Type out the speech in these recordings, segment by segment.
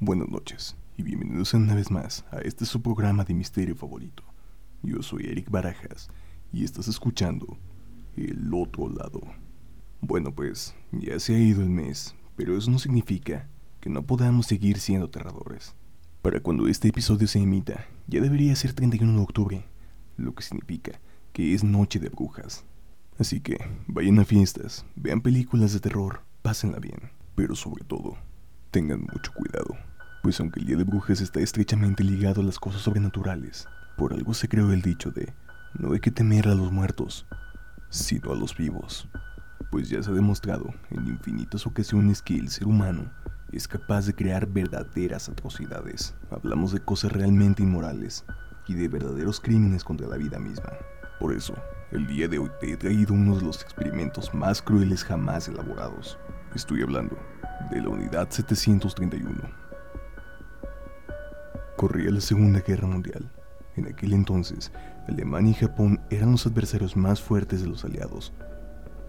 Buenas noches y bienvenidos una vez más a este su programa de misterio favorito. Yo soy Eric Barajas y estás escuchando El Otro Lado. Bueno pues, ya se ha ido el mes, pero eso no significa que no podamos seguir siendo aterradores. Para cuando este episodio se emita, ya debería ser 31 de octubre, lo que significa que es noche de brujas. Así que vayan a fiestas, vean películas de terror, pásenla bien, pero sobre todo, tengan mucho cuidado, pues aunque el Día de Brujas está estrechamente ligado a las cosas sobrenaturales, por algo se creó el dicho de no hay que temer a los muertos, sino a los vivos, pues ya se ha demostrado en infinitas ocasiones que el ser humano es capaz de crear verdaderas atrocidades. Hablamos de cosas realmente inmorales y de verdaderos crímenes contra la vida misma. Por eso, el día de hoy te he traído uno de los experimentos más crueles jamás elaborados. Estoy hablando de la Unidad 731. Corría la Segunda Guerra Mundial. En aquel entonces, Alemania y Japón eran los adversarios más fuertes de los aliados.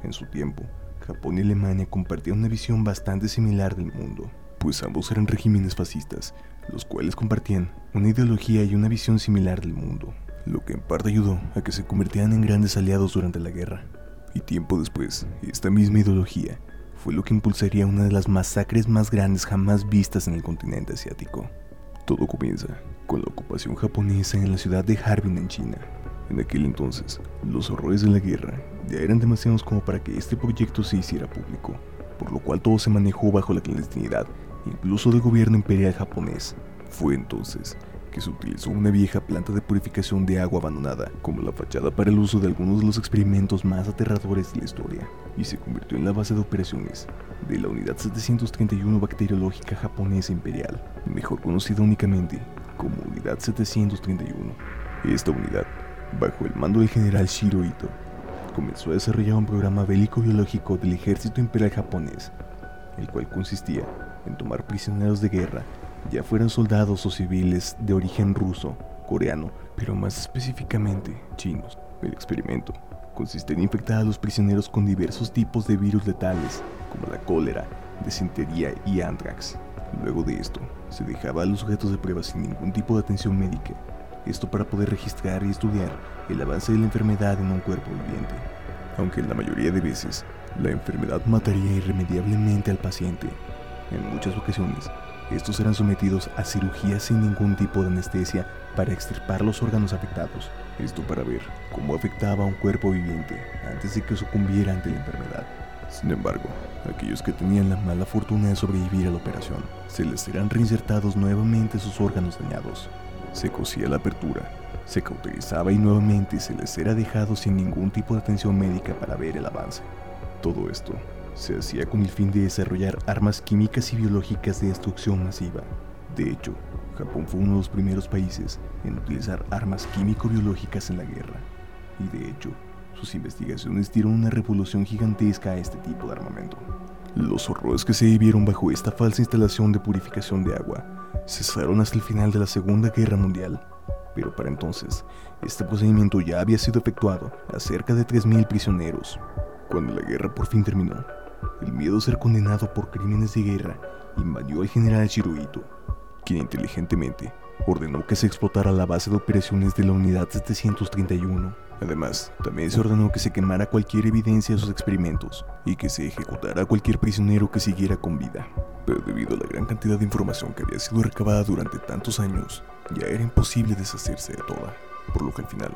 En su tiempo, Japón y Alemania compartían una visión bastante similar del mundo, pues ambos eran regímenes fascistas, los cuales compartían una ideología y una visión similar del mundo lo que en parte ayudó a que se convirtieran en grandes aliados durante la guerra. Y tiempo después, esta misma ideología fue lo que impulsaría una de las masacres más grandes jamás vistas en el continente asiático. Todo comienza con la ocupación japonesa en la ciudad de Harbin en China. En aquel entonces, los horrores de la guerra ya eran demasiados como para que este proyecto se hiciera público, por lo cual todo se manejó bajo la clandestinidad, incluso del gobierno imperial japonés. Fue entonces que se utilizó una vieja planta de purificación de agua abandonada como la fachada para el uso de algunos de los experimentos más aterradores de la historia, y se convirtió en la base de operaciones de la Unidad 731 Bacteriológica Japonesa Imperial, mejor conocida únicamente como Unidad 731. Esta unidad, bajo el mando del general Shiro Ito, comenzó a desarrollar un programa bélico biológico del ejército imperial japonés, el cual consistía en tomar prisioneros de guerra ya fueran soldados o civiles de origen ruso, coreano, pero más específicamente chinos. El experimento consiste en infectar a los prisioneros con diversos tipos de virus letales, como la cólera, desintería y anthrax. Luego de esto, se dejaba a los sujetos de prueba sin ningún tipo de atención médica, esto para poder registrar y estudiar el avance de la enfermedad en un cuerpo viviente. Aunque en la mayoría de veces, la enfermedad mataría irremediablemente al paciente, en muchas ocasiones estos eran sometidos a cirugía sin ningún tipo de anestesia para extirpar los órganos afectados. Esto para ver cómo afectaba a un cuerpo viviente antes de que sucumbiera ante la enfermedad. Sin embargo, aquellos que tenían la mala fortuna de sobrevivir a la operación, se les eran reinsertados nuevamente sus órganos dañados. Se cosía la apertura, se cauterizaba y nuevamente se les era dejado sin ningún tipo de atención médica para ver el avance. Todo esto se hacía con el fin de desarrollar armas químicas y biológicas de destrucción masiva. De hecho, Japón fue uno de los primeros países en utilizar armas químico-biológicas en la guerra, y de hecho, sus investigaciones dieron una revolución gigantesca a este tipo de armamento. Los horrores que se vivieron bajo esta falsa instalación de purificación de agua cesaron hasta el final de la Segunda Guerra Mundial, pero para entonces, este procedimiento ya había sido efectuado a cerca de 3.000 prisioneros. Cuando la guerra por fin terminó, el miedo a ser condenado por crímenes de guerra invadió al general Shirohito, quien inteligentemente ordenó que se explotara la base de operaciones de la unidad 731. Además, también se ordenó que se quemara cualquier evidencia de sus experimentos y que se ejecutara a cualquier prisionero que siguiera con vida. Pero debido a la gran cantidad de información que había sido recabada durante tantos años, ya era imposible deshacerse de toda, por lo que al final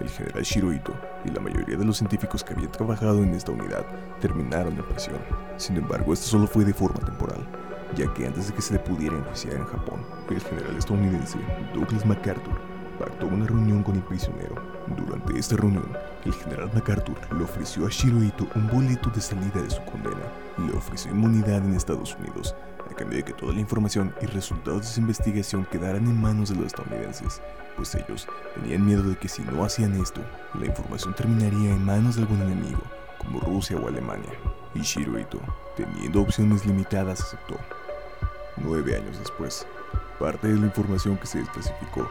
el general Shirohito y la mayoría de los científicos que habían trabajado en esta unidad terminaron en prisión. Sin embargo, esto solo fue de forma temporal, ya que antes de que se le pudiera enjuiciar en Japón, el general estadounidense Douglas MacArthur pactó una reunión con el prisionero. Durante esta reunión, el general MacArthur le ofreció a Shirohito un boleto de salida de su condena. Le ofreció inmunidad en Estados Unidos a cambio de que toda la información y resultados de su investigación quedaran en manos de los estadounidenses, pues ellos tenían miedo de que si no hacían esto, la información terminaría en manos de algún enemigo, como Rusia o Alemania. Y Shirohito, teniendo opciones limitadas, aceptó. Nueve años después, parte de la información que se desclasificó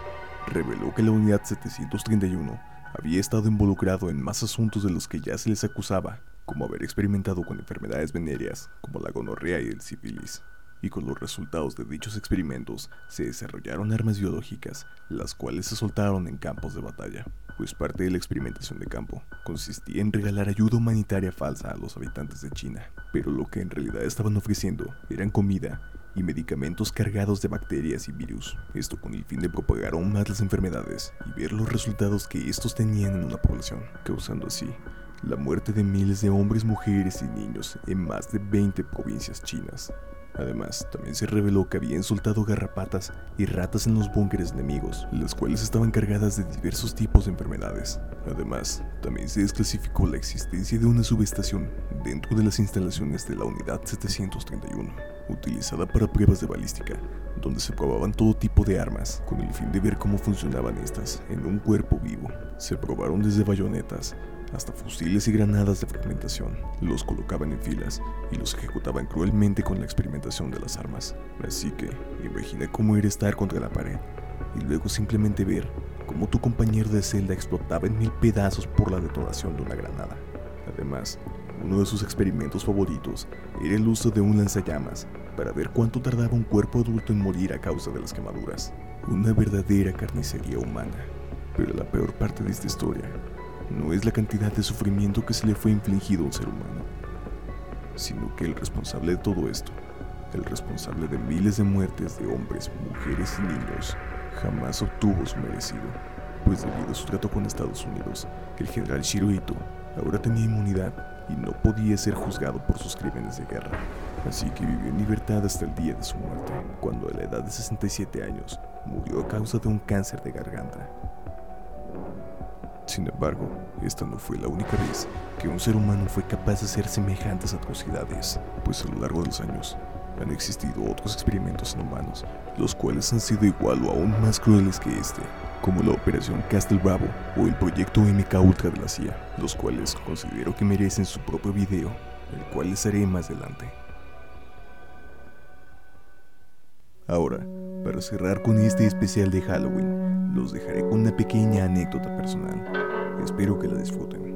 reveló que la unidad 731 había estado involucrado en más asuntos de los que ya se les acusaba, como haber experimentado con enfermedades venéreas como la gonorrea y el sífilis. Y con los resultados de dichos experimentos se desarrollaron armas biológicas, las cuales se soltaron en campos de batalla, pues parte de la experimentación de campo consistía en regalar ayuda humanitaria falsa a los habitantes de China, pero lo que en realidad estaban ofreciendo eran comida y medicamentos cargados de bacterias y virus, esto con el fin de propagar aún más las enfermedades y ver los resultados que estos tenían en una población, causando así la muerte de miles de hombres, mujeres y niños en más de 20 provincias chinas. Además, también se reveló que habían soltado garrapatas y ratas en los búnkeres enemigos, las cuales estaban cargadas de diversos tipos de enfermedades. Además, también se desclasificó la existencia de una subestación dentro de las instalaciones de la Unidad 731, utilizada para pruebas de balística, donde se probaban todo tipo de armas, con el fin de ver cómo funcionaban estas en un cuerpo vivo. Se probaron desde bayonetas, hasta fusiles y granadas de fragmentación. Los colocaban en filas y los ejecutaban cruelmente con la experimentación de las armas. Así que imagina cómo era estar contra la pared y luego simplemente ver cómo tu compañero de celda explotaba en mil pedazos por la detonación de una granada. Además, uno de sus experimentos favoritos era el uso de un lanzallamas para ver cuánto tardaba un cuerpo adulto en morir a causa de las quemaduras. Una verdadera carnicería humana. Pero la peor parte de esta historia no es la cantidad de sufrimiento que se le fue infligido a un ser humano, sino que el responsable de todo esto, el responsable de miles de muertes de hombres, mujeres y niños, jamás obtuvo su merecido, pues debido a su trato con Estados Unidos, el general Shirohito ahora tenía inmunidad y no podía ser juzgado por sus crímenes de guerra. Así que vivió en libertad hasta el día de su muerte, cuando a la edad de 67 años murió a causa de un cáncer de garganta. Sin embargo, esta no fue la única vez que un ser humano fue capaz de hacer semejantes atrocidades, pues a lo largo de los años han existido otros experimentos en humanos, los cuales han sido igual o aún más crueles que este, como la Operación Castle Bravo o el Proyecto MK Ultra de la CIA, los cuales considero que merecen su propio video, el cual les haré más adelante. Ahora, para cerrar con este especial de Halloween, los dejaré con una pequeña anécdota personal. Espero que la disfruten.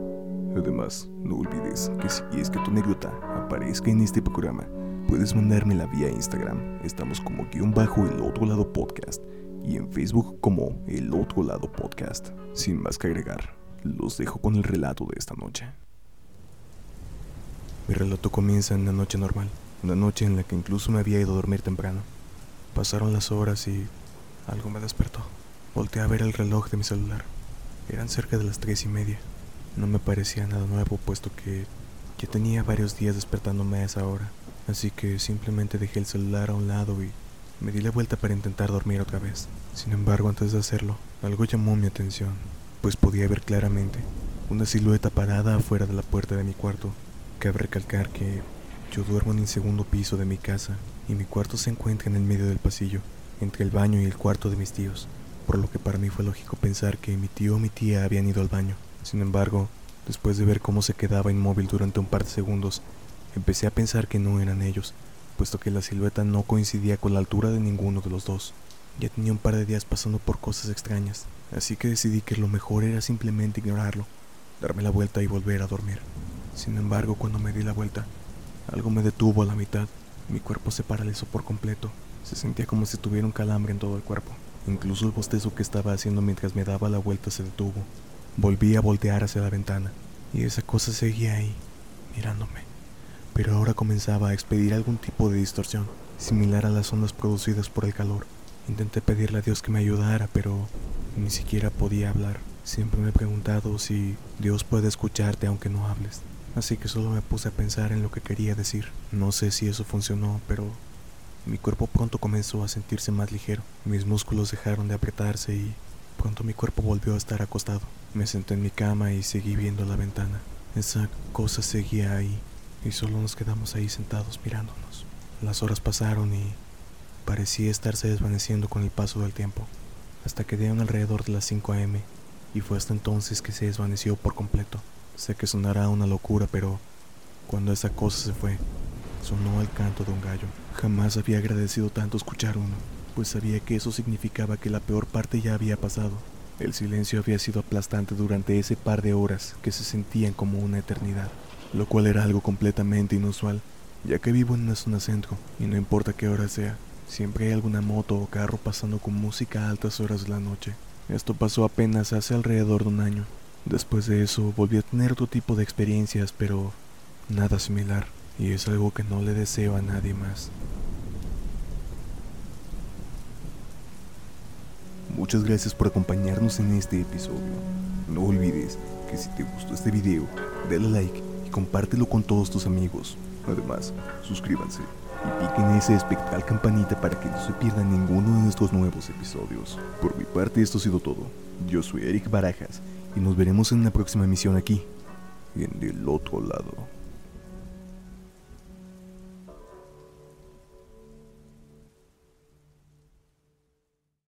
Además, no olvides que si quieres que tu anécdota aparezca en este programa, puedes mandármela vía Instagram. Estamos como guion bajo el otro lado podcast y en Facebook como el otro lado podcast. Sin más que agregar, los dejo con el relato de esta noche. Mi relato comienza en una noche normal, una noche en la que incluso me había ido a dormir temprano. Pasaron las horas y algo me despertó. Volté a ver el reloj de mi celular. Eran cerca de las tres y media. No me parecía nada nuevo, puesto que ya tenía varios días despertándome a esa hora. Así que simplemente dejé el celular a un lado y me di la vuelta para intentar dormir otra vez. Sin embargo, antes de hacerlo, algo llamó mi atención, pues podía ver claramente una silueta parada afuera de la puerta de mi cuarto. Cabe recalcar que yo duermo en el segundo piso de mi casa y mi cuarto se encuentra en el medio del pasillo, entre el baño y el cuarto de mis tíos, por lo que para mí fue lógico pensar que mi tío o mi tía habían ido al baño. Sin embargo, después de ver cómo se quedaba inmóvil durante un par de segundos, empecé a pensar que no eran ellos, puesto que la silueta no coincidía con la altura de ninguno de los dos. Ya tenía un par de días pasando por cosas extrañas, así que decidí que lo mejor era simplemente ignorarlo, darme la vuelta y volver a dormir. Sin embargo, cuando me di la vuelta, algo me detuvo a la mitad mi cuerpo se paralizó por completo. Se sentía como si tuviera un calambre en todo el cuerpo. Incluso el bostezo que estaba haciendo mientras me daba la vuelta se detuvo. Volví a voltear hacia la ventana y esa cosa seguía ahí, mirándome. Pero ahora comenzaba a expedir algún tipo de distorsión, similar a las ondas producidas por el calor. Intenté pedirle a Dios que me ayudara, pero ni siquiera podía hablar. Siempre me he preguntado si Dios puede escucharte aunque no hables así que solo me puse a pensar en lo que quería decir. No sé si eso funcionó, pero mi cuerpo pronto comenzó a sentirse más ligero. Mis músculos dejaron de apretarse y pronto mi cuerpo volvió a estar acostado. Me senté en mi cama y seguí viendo la ventana. Esa cosa seguía ahí y solo nos quedamos ahí sentados mirándonos. Las horas pasaron y parecía estarse desvaneciendo con el paso del tiempo, hasta que dieron alrededor de las 5 a.m. y fue hasta entonces que se desvaneció por completo. Sé que sonará una locura, pero cuando esa cosa se fue, sonó el canto de un gallo. Jamás había agradecido tanto escuchar uno, pues sabía que eso significaba que la peor parte ya había pasado. El silencio había sido aplastante durante ese par de horas que se sentían como una eternidad, lo cual era algo completamente inusual, ya que vivo en una zona centro y no importa qué hora sea, siempre hay alguna moto o carro pasando con música a altas horas de la noche. Esto pasó apenas hace alrededor de un año. Después de eso volví a tener otro tipo de experiencias, pero nada similar, y es algo que no le deseo a nadie más. Muchas gracias por acompañarnos en este episodio. No olvides que si te gustó este video, dale like y compártelo con todos tus amigos. Además, suscríbanse y piquen esa espectral campanita para que no se pierdan ninguno de nuestros nuevos episodios. Por mi parte esto ha sido todo. Yo soy Eric Barajas y nos veremos en una próxima emisión aquí, en el otro lado.